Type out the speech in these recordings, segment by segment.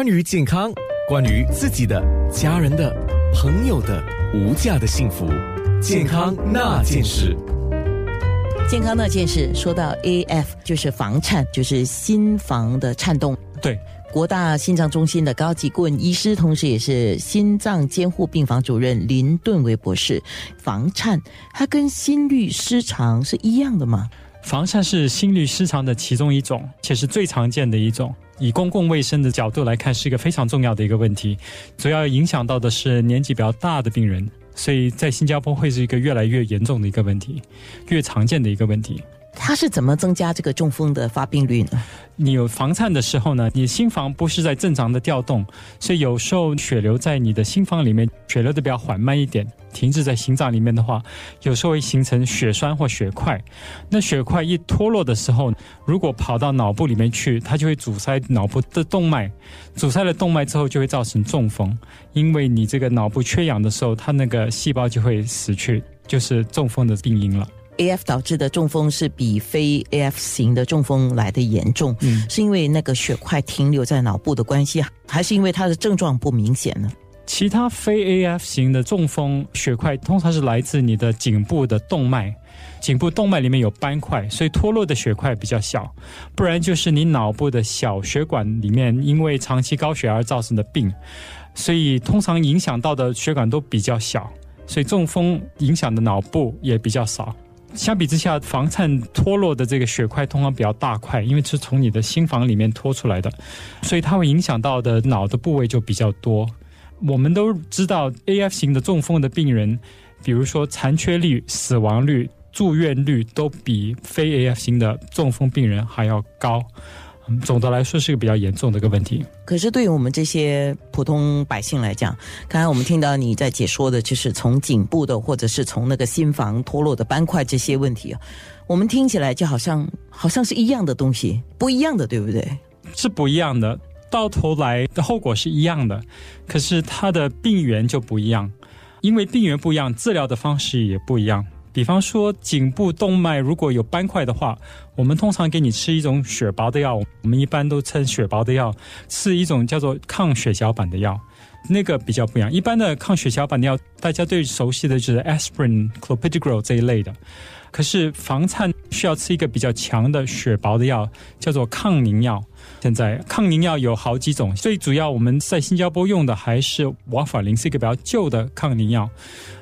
关于健康，关于自己的、家人的、朋友的无价的幸福，健康那件事。健康那件事，说到 AF 就是房颤，就是心房的颤动。对，国大心脏中心的高级顾问医师，同时也是心脏监护病房主任林顿维博士。房颤它跟心律失常是一样的吗？房颤是心律失常的其中一种，且是最常见的一种。以公共卫生的角度来看，是一个非常重要的一个问题，主要影响到的是年纪比较大的病人。所以在新加坡会是一个越来越严重的一个问题，越常见的一个问题。它是怎么增加这个中风的发病率呢？你有房颤的时候呢，你心房不是在正常的调动，所以有时候血流在你的心房里面，血流的比较缓慢一点，停滞在心脏里面的话，有时候会形成血栓或血块。那血块一脱落的时候，如果跑到脑部里面去，它就会阻塞脑部的动脉，阻塞了动脉之后就会造成中风。因为你这个脑部缺氧的时候，它那个细胞就会死去，就是中风的病因了。A.F. 导致的中风是比非 A.F. 型的中风来的严重，嗯，是因为那个血块停留在脑部的关系啊，还是因为它的症状不明显呢？其他非 A.F. 型的中风血块通常是来自你的颈部的动脉，颈部动脉里面有斑块，所以脱落的血块比较小，不然就是你脑部的小血管里面因为长期高血压而造成的病，所以通常影响到的血管都比较小，所以中风影响的脑部也比较少。相比之下，房颤脱落的这个血块通常比较大块，因为是从你的心房里面脱出来的，所以它会影响到的脑的部位就比较多。我们都知道，A F 型的中风的病人，比如说残缺率、死亡率、住院率都比非 A F 型的中风病人还要高。总的来说是个比较严重的一个问题。可是对于我们这些普通百姓来讲，刚才我们听到你在解说的，就是从颈部的，或者是从那个心房脱落的斑块这些问题啊，我们听起来就好像好像是一样的东西，不一样的，对不对？是不一样的，到头来的后果是一样的，可是它的病源就不一样，因为病源不一样，治疗的方式也不一样。比方说，颈部动脉如果有斑块的话，我们通常给你吃一种血薄的药，我们一般都称血薄的药，是一种叫做抗血小板的药，那个比较不一样。一般的抗血小板的药，大家最熟悉的就是 aspirin、clopidogrel 这一类的。可是房颤需要吃一个比较强的血薄的药，叫做抗凝药。现在抗凝药有好几种，最主要我们在新加坡用的还是瓦法林，是一个比较旧的抗凝药。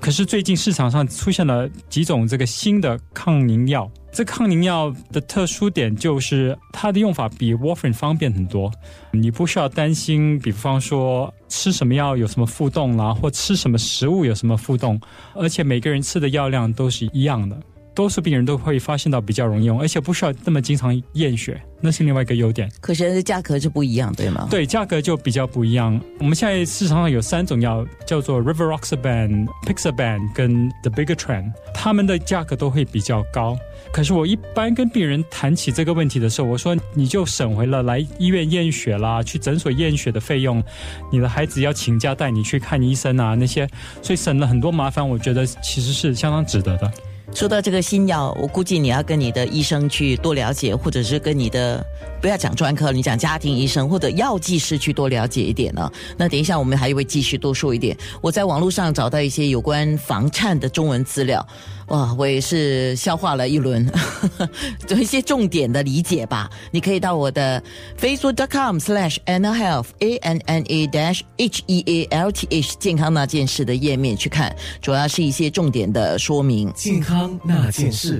可是最近市场上出现了几种这个新的抗凝药。这抗凝药的特殊点就是它的用法比 warfarin 方便很多，你不需要担心，比方说吃什么药有什么副动啦，或吃什么食物有什么副动，而且每个人吃的药量都是一样的。多数病人都会发现到比较容易用，而且不需要那么经常验血，那是另外一个优点。可是价格就不一样，对吗？对，价格就比较不一样。我们现在市场上有三种药，叫做 Rivaroxaban、Pixaban 跟 The Bigatran，他们的价格都会比较高。可是我一般跟病人谈起这个问题的时候，我说你就省回了来医院验血啦、去诊所验血的费用，你的孩子要请假带你去看医生啊那些，所以省了很多麻烦。我觉得其实是相当值得的。说到这个新药，我估计你要跟你的医生去多了解，或者是跟你的不要讲专科，你讲家庭医生或者药剂师去多了解一点呢。那等一下我们还会继续多说一点。我在网络上找到一些有关房颤的中文资料，哇，我也是消化了一轮，有一些重点的理解吧。你可以到我的 facebook.com/slash anna health a n n a dash h e a l t h 健康那件事的页面去看，主要是一些重点的说明。健康康那件事。